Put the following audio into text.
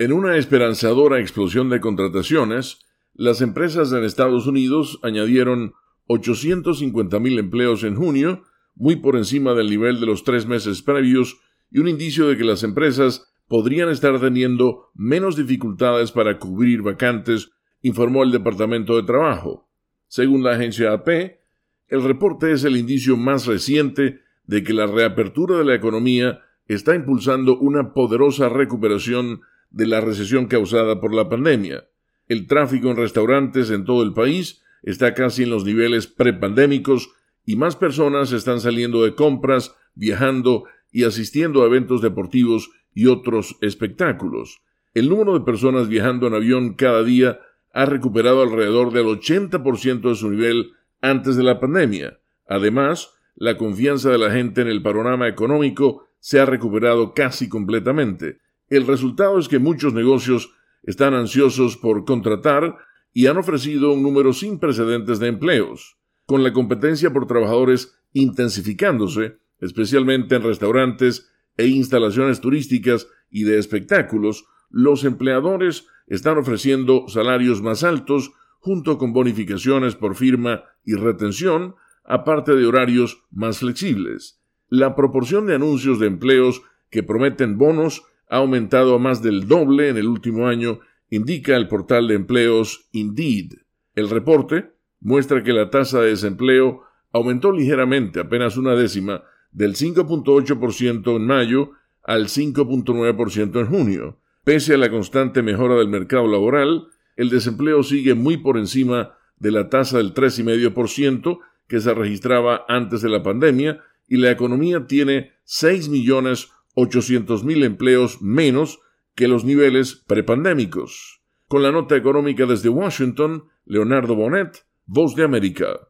En una esperanzadora explosión de contrataciones, las empresas en Estados Unidos añadieron 850.000 empleos en junio, muy por encima del nivel de los tres meses previos, y un indicio de que las empresas podrían estar teniendo menos dificultades para cubrir vacantes, informó el Departamento de Trabajo. Según la agencia AP, el reporte es el indicio más reciente de que la reapertura de la economía está impulsando una poderosa recuperación de la recesión causada por la pandemia. El tráfico en restaurantes en todo el país está casi en los niveles prepandémicos y más personas están saliendo de compras, viajando y asistiendo a eventos deportivos y otros espectáculos. El número de personas viajando en avión cada día ha recuperado alrededor del 80% de su nivel antes de la pandemia. Además, la confianza de la gente en el panorama económico se ha recuperado casi completamente. El resultado es que muchos negocios están ansiosos por contratar y han ofrecido un número sin precedentes de empleos. Con la competencia por trabajadores intensificándose, especialmente en restaurantes e instalaciones turísticas y de espectáculos, los empleadores están ofreciendo salarios más altos junto con bonificaciones por firma y retención, aparte de horarios más flexibles. La proporción de anuncios de empleos que prometen bonos ha aumentado a más del doble en el último año, indica el portal de empleos Indeed. El reporte muestra que la tasa de desempleo aumentó ligeramente, apenas una décima, del 5.8% en mayo al 5.9% en junio. Pese a la constante mejora del mercado laboral, el desempleo sigue muy por encima de la tasa del 3,5% que se registraba antes de la pandemia y la economía tiene 6 millones ochocientos mil empleos menos que los niveles prepandémicos. Con la nota económica desde Washington, Leonardo Bonet, Voz de América.